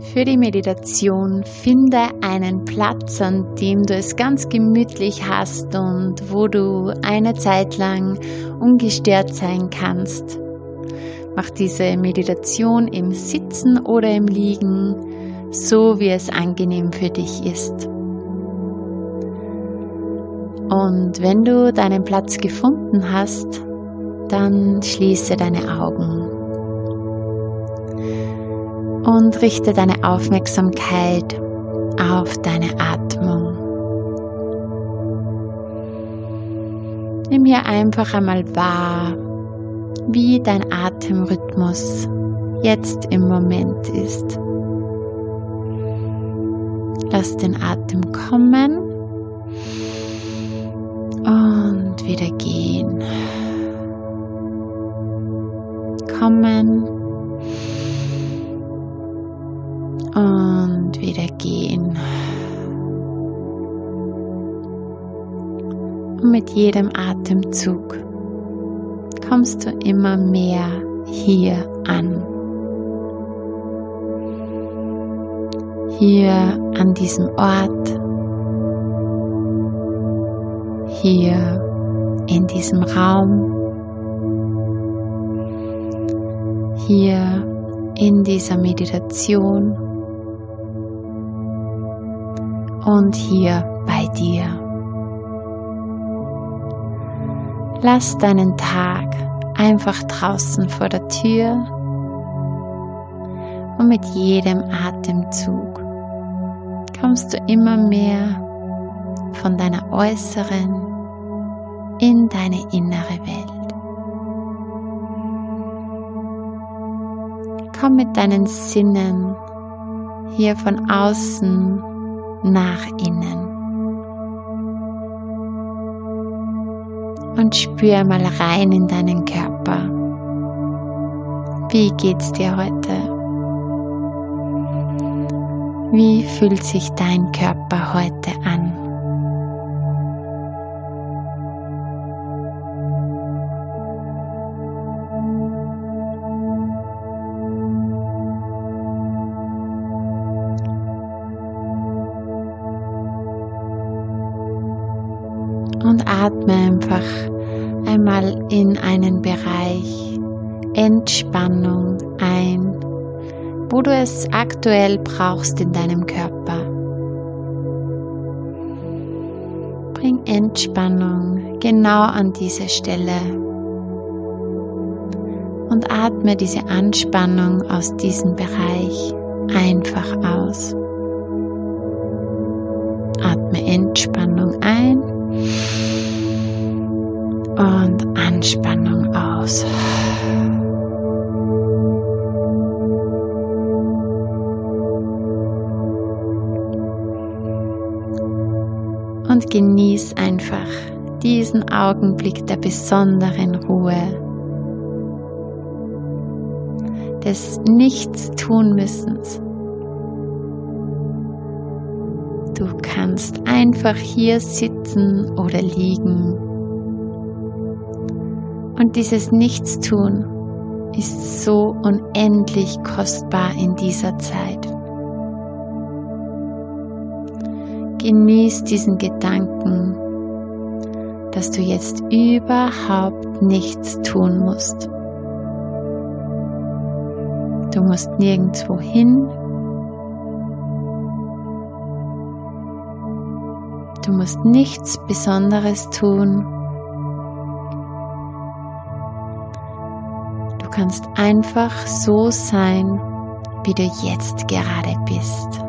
Für die Meditation finde einen Platz, an dem du es ganz gemütlich hast und wo du eine Zeit lang ungestört sein kannst. Mach diese Meditation im Sitzen oder im Liegen, so wie es angenehm für dich ist. Und wenn du deinen Platz gefunden hast, dann schließe deine Augen und richte deine Aufmerksamkeit auf deine Atmung. Nimm hier einfach einmal wahr, wie dein Atemrhythmus jetzt im Moment ist. Lass den Atem kommen und wieder gehen. Kommen jedem Atemzug kommst du immer mehr hier an. Hier an diesem Ort. Hier in diesem Raum. Hier in dieser Meditation und hier bei dir. Lass deinen Tag einfach draußen vor der Tür und mit jedem Atemzug kommst du immer mehr von deiner äußeren in deine innere Welt. Komm mit deinen Sinnen hier von außen nach innen. Und spür mal rein in deinen Körper. Wie geht's dir heute? Wie fühlt sich dein Körper heute an? Und atme einfach einmal in einen Bereich Entspannung ein, wo du es aktuell brauchst in deinem Körper. Bring Entspannung genau an diese Stelle und atme diese Anspannung aus diesem Bereich einfach aus. Atme Entspannung Und genieß einfach diesen Augenblick der besonderen Ruhe, des Nichtstun-Müssens. Du kannst einfach hier sitzen oder liegen. Und dieses Nichtstun ist so unendlich kostbar in dieser Zeit. Genieß diesen Gedanken, dass du jetzt überhaupt nichts tun musst. Du musst nirgendwo hin, Du musst nichts Besonderes tun. Du kannst einfach so sein, wie du jetzt gerade bist.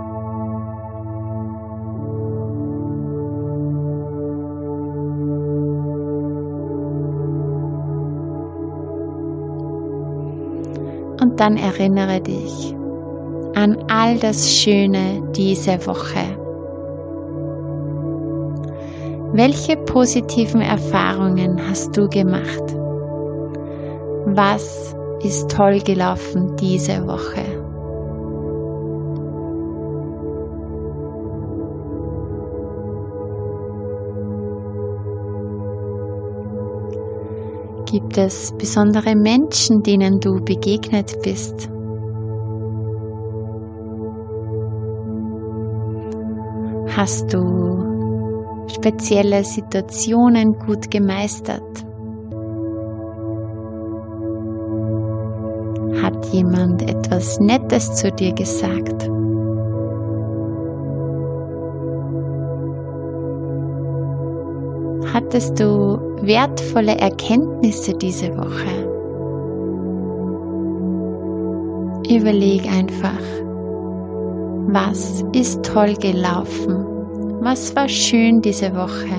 Dann erinnere dich an all das Schöne diese Woche. Welche positiven Erfahrungen hast du gemacht? Was ist toll gelaufen diese Woche? Gibt es besondere Menschen, denen du begegnet bist? Hast du spezielle Situationen gut gemeistert? Hat jemand etwas Nettes zu dir gesagt? Hattest du wertvolle Erkenntnisse diese Woche? Überleg einfach, was ist toll gelaufen? Was war schön diese Woche?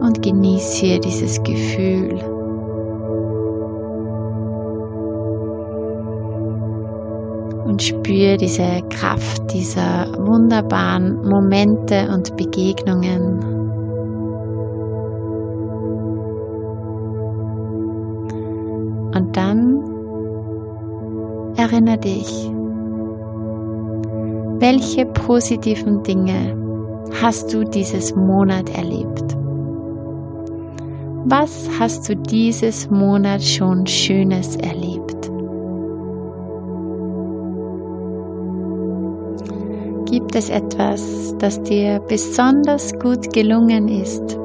Und genieße dieses Gefühl. Und spüre diese Kraft dieser wunderbaren Momente und Begegnungen. Und dann erinnere dich, welche positiven Dinge hast du dieses Monat erlebt? Was hast du dieses Monat schon Schönes erlebt? Gibt es etwas, das dir besonders gut gelungen ist?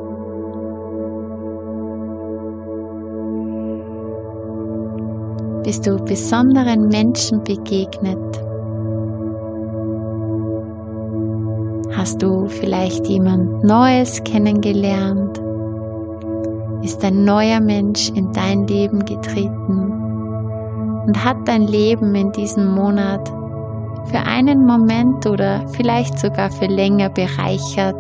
Bist du besonderen Menschen begegnet? Hast du vielleicht jemand Neues kennengelernt? Ist ein neuer Mensch in dein Leben getreten und hat dein Leben in diesem Monat für einen Moment oder vielleicht sogar für länger bereichert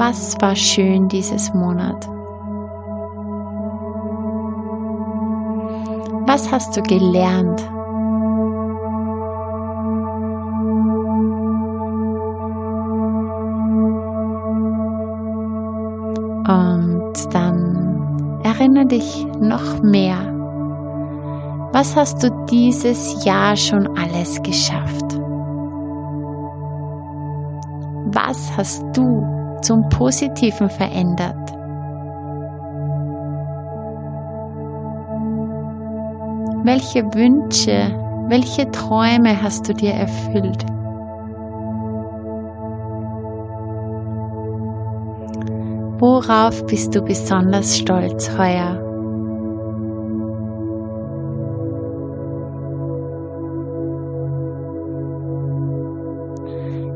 Was war schön dieses Monat? Was hast du gelernt? Dann erinnere dich noch mehr. Was hast du dieses Jahr schon alles geschafft? Was hast du zum Positiven verändert. Welche Wünsche, welche Träume hast du dir erfüllt? Worauf bist du besonders stolz heuer?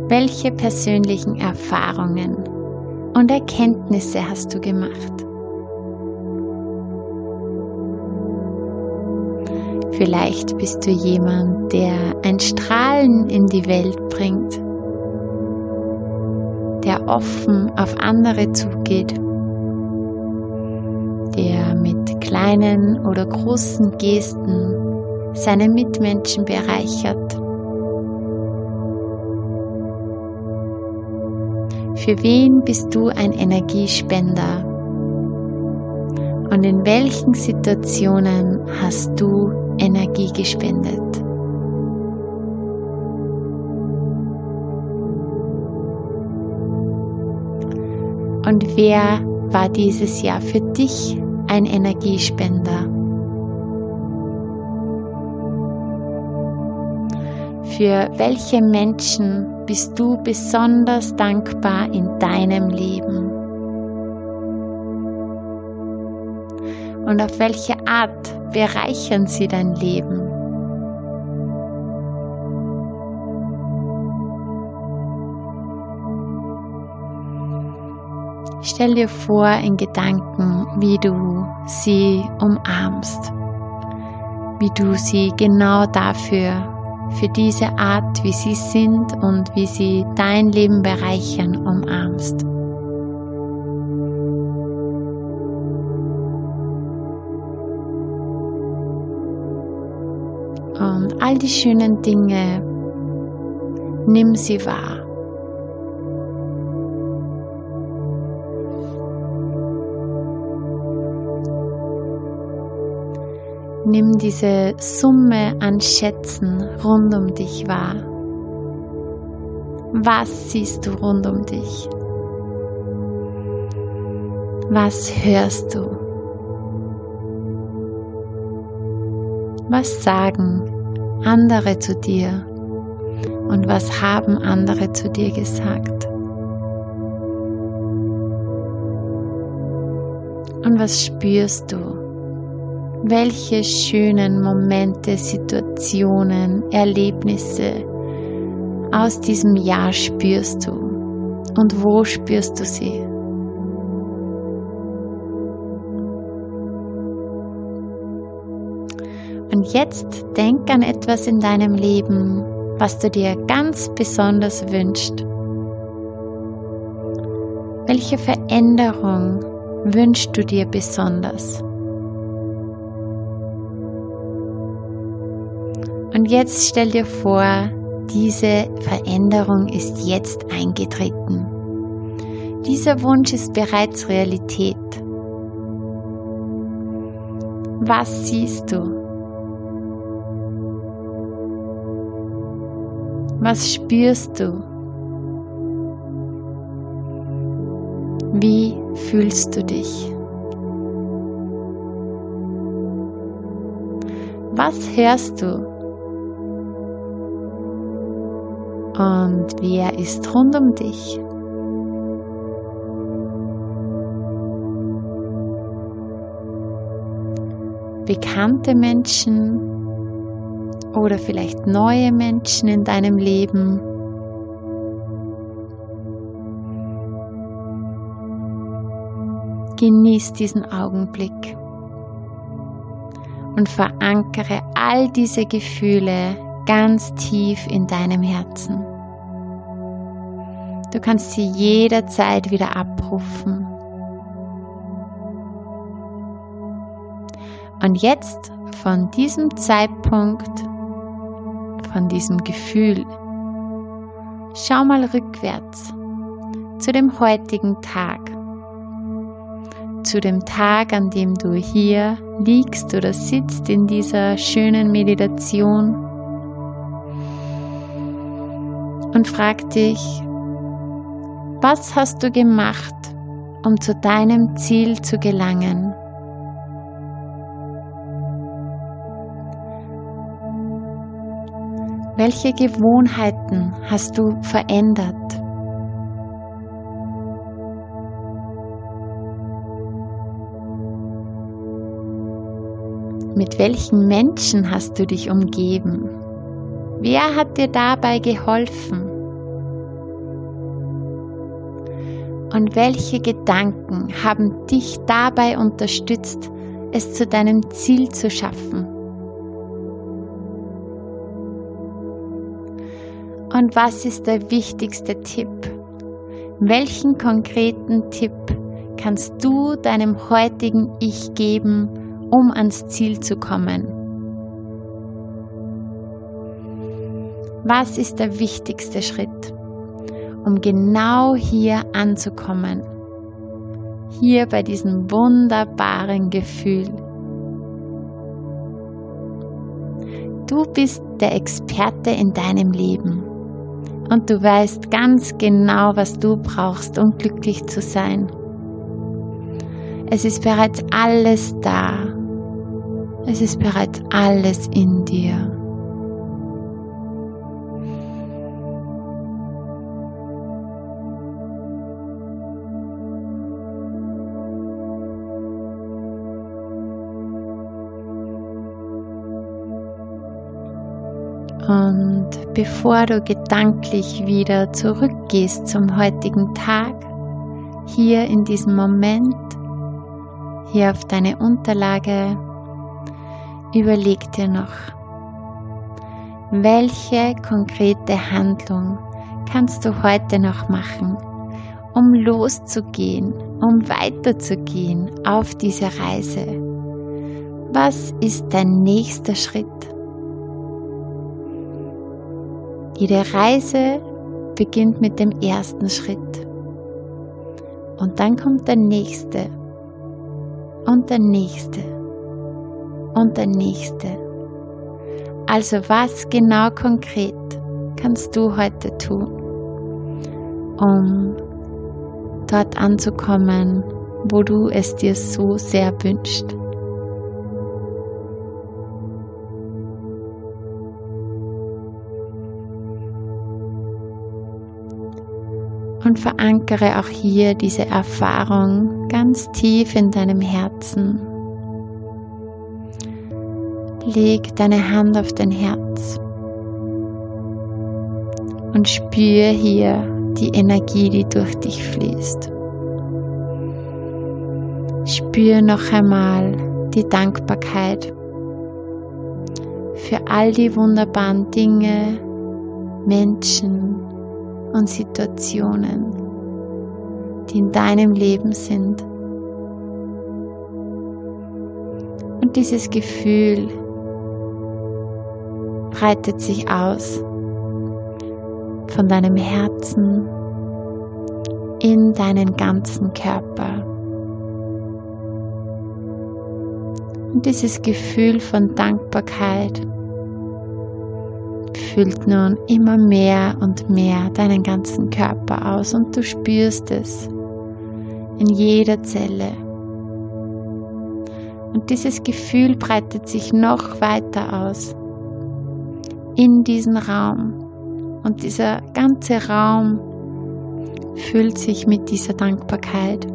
Welche persönlichen Erfahrungen und Erkenntnisse hast du gemacht? Vielleicht bist du jemand, der ein Strahlen in die Welt bringt, der offen auf andere zugeht, der mit kleinen oder großen Gesten seine Mitmenschen bereichert. Für wen bist du ein Energiespender? Und in welchen Situationen hast du Energie gespendet? Und wer war dieses Jahr für dich ein Energiespender? Für welche Menschen bist du besonders dankbar in deinem Leben? Und auf welche Art bereichern sie dein Leben? Stell dir vor in Gedanken, wie du sie umarmst, wie du sie genau dafür für diese Art, wie sie sind und wie sie dein Leben bereichern, umarmst. Und all die schönen Dinge, nimm sie wahr. Nimm diese Summe an Schätzen rund um dich wahr. Was siehst du rund um dich? Was hörst du? Was sagen andere zu dir? Und was haben andere zu dir gesagt? Und was spürst du? Welche schönen Momente, Situationen, Erlebnisse aus diesem Jahr spürst du? Und wo spürst du sie? Und jetzt denk an etwas in deinem Leben, was du dir ganz besonders wünschst. Welche Veränderung wünschst du dir besonders? Und jetzt stell dir vor, diese Veränderung ist jetzt eingetreten. Dieser Wunsch ist bereits Realität. Was siehst du? Was spürst du? Wie fühlst du dich? Was hörst du? Und wer ist rund um dich? Bekannte Menschen oder vielleicht neue Menschen in deinem Leben. Genieß diesen Augenblick und verankere all diese Gefühle ganz tief in deinem Herzen. Du kannst sie jederzeit wieder abrufen. Und jetzt von diesem Zeitpunkt von diesem Gefühl. Schau mal rückwärts zu dem heutigen Tag, zu dem Tag, an dem du hier liegst oder sitzt in dieser schönen Meditation und frag dich, was hast du gemacht, um zu deinem Ziel zu gelangen? Welche Gewohnheiten hast du verändert? Mit welchen Menschen hast du dich umgeben? Wer hat dir dabei geholfen? Und welche Gedanken haben dich dabei unterstützt, es zu deinem Ziel zu schaffen? Und was ist der wichtigste Tipp? Welchen konkreten Tipp kannst du deinem heutigen Ich geben, um ans Ziel zu kommen? Was ist der wichtigste Schritt, um genau hier anzukommen? Hier bei diesem wunderbaren Gefühl. Du bist der Experte in deinem Leben und du weißt ganz genau, was du brauchst, um glücklich zu sein. Es ist bereits alles da. Es ist bereits alles in dir. Bevor du gedanklich wieder zurückgehst zum heutigen Tag, hier in diesem Moment, hier auf deine Unterlage, überleg dir noch, welche konkrete Handlung kannst du heute noch machen, um loszugehen, um weiterzugehen auf diese Reise? Was ist dein nächster Schritt? Jede Reise beginnt mit dem ersten Schritt. Und dann kommt der nächste und der nächste und der nächste. Also was genau konkret kannst du heute tun, um dort anzukommen, wo du es dir so sehr wünschst. Und verankere auch hier diese Erfahrung ganz tief in deinem Herzen. Leg deine Hand auf dein Herz und spür hier die Energie, die durch dich fließt. Spür noch einmal die Dankbarkeit für all die wunderbaren Dinge, Menschen und Situationen, die in deinem Leben sind. Und dieses Gefühl breitet sich aus von deinem Herzen in deinen ganzen Körper. Und dieses Gefühl von Dankbarkeit füllt nun immer mehr und mehr deinen ganzen Körper aus und du spürst es in jeder Zelle. Und dieses Gefühl breitet sich noch weiter aus in diesen Raum. Und dieser ganze Raum füllt sich mit dieser Dankbarkeit.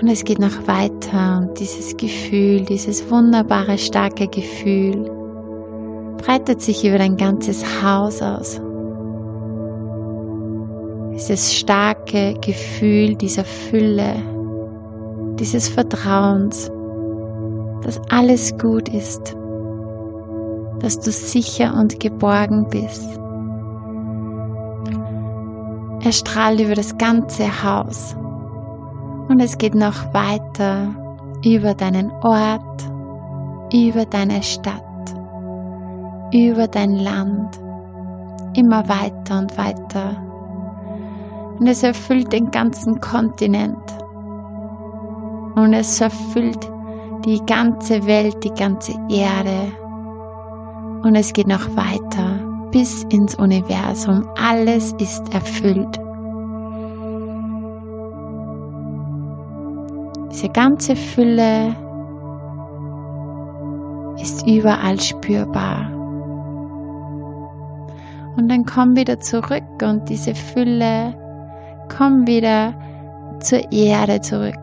Und es geht noch weiter und dieses Gefühl, dieses wunderbare, starke Gefühl breitet sich über dein ganzes Haus aus. Dieses starke Gefühl dieser Fülle, dieses Vertrauens, dass alles gut ist dass du sicher und geborgen bist. Er strahlt über das ganze Haus und es geht noch weiter über deinen Ort, über deine Stadt, über dein Land, immer weiter und weiter. Und es erfüllt den ganzen Kontinent. Und es erfüllt die ganze Welt, die ganze Erde und es geht noch weiter bis ins Universum. Alles ist erfüllt. Diese ganze Fülle ist überall spürbar. Und dann komm wieder zurück und diese Fülle komm wieder zur Erde zurück.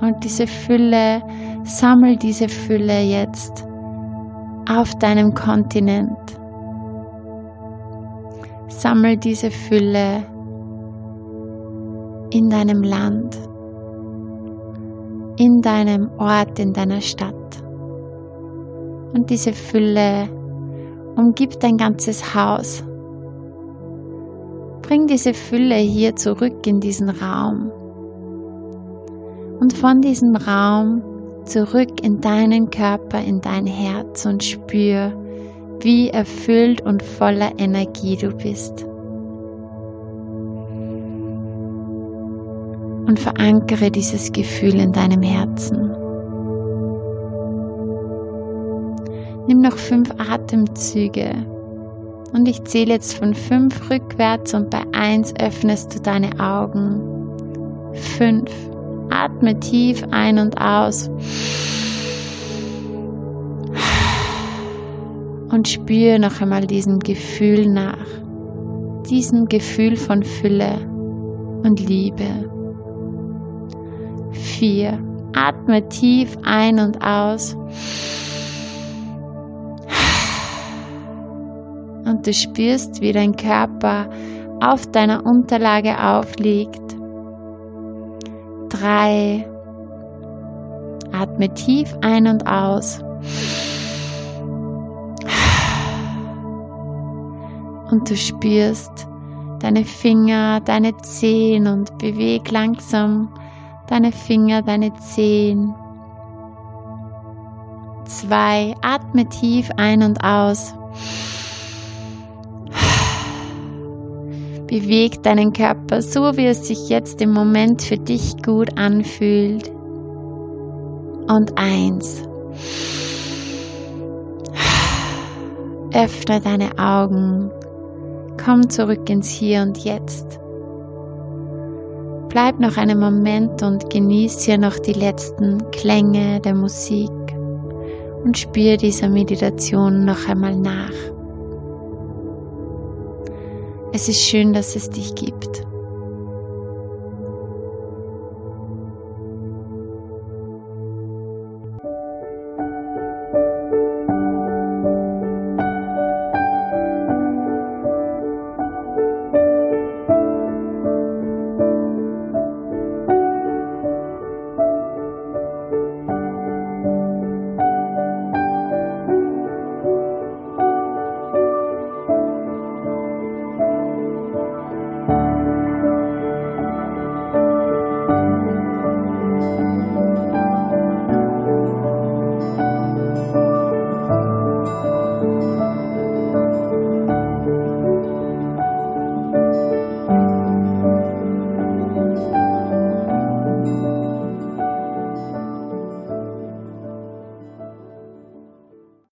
Und diese Fülle, sammel diese Fülle jetzt auf deinem Kontinent. Sammel diese Fülle in deinem Land, in deinem Ort, in deiner Stadt. Und diese Fülle umgibt dein ganzes Haus. Bring diese Fülle hier zurück in diesen Raum. Und von diesem Raum zurück in deinen Körper, in dein Herz und spür, wie erfüllt und voller Energie du bist. Und verankere dieses Gefühl in deinem Herzen. Nimm noch fünf Atemzüge und ich zähle jetzt von fünf rückwärts und bei eins öffnest du deine Augen. Fünf. Atme tief ein und aus. Und spüre noch einmal diesem Gefühl nach. Diesem Gefühl von Fülle und Liebe. Vier. Atme tief ein und aus. Und du spürst, wie dein Körper auf deiner Unterlage aufliegt drei. Atme tief ein und aus. Und du spürst deine Finger, deine Zehen und beweg langsam deine Finger, deine Zehen. Zwei. Atme tief ein und aus. Beweg deinen Körper so, wie es sich jetzt im Moment für dich gut anfühlt. Und eins. Öffne deine Augen. Komm zurück ins Hier und Jetzt. Bleib noch einen Moment und genieß hier noch die letzten Klänge der Musik und spür dieser Meditation noch einmal nach. Es ist schön, dass es dich gibt.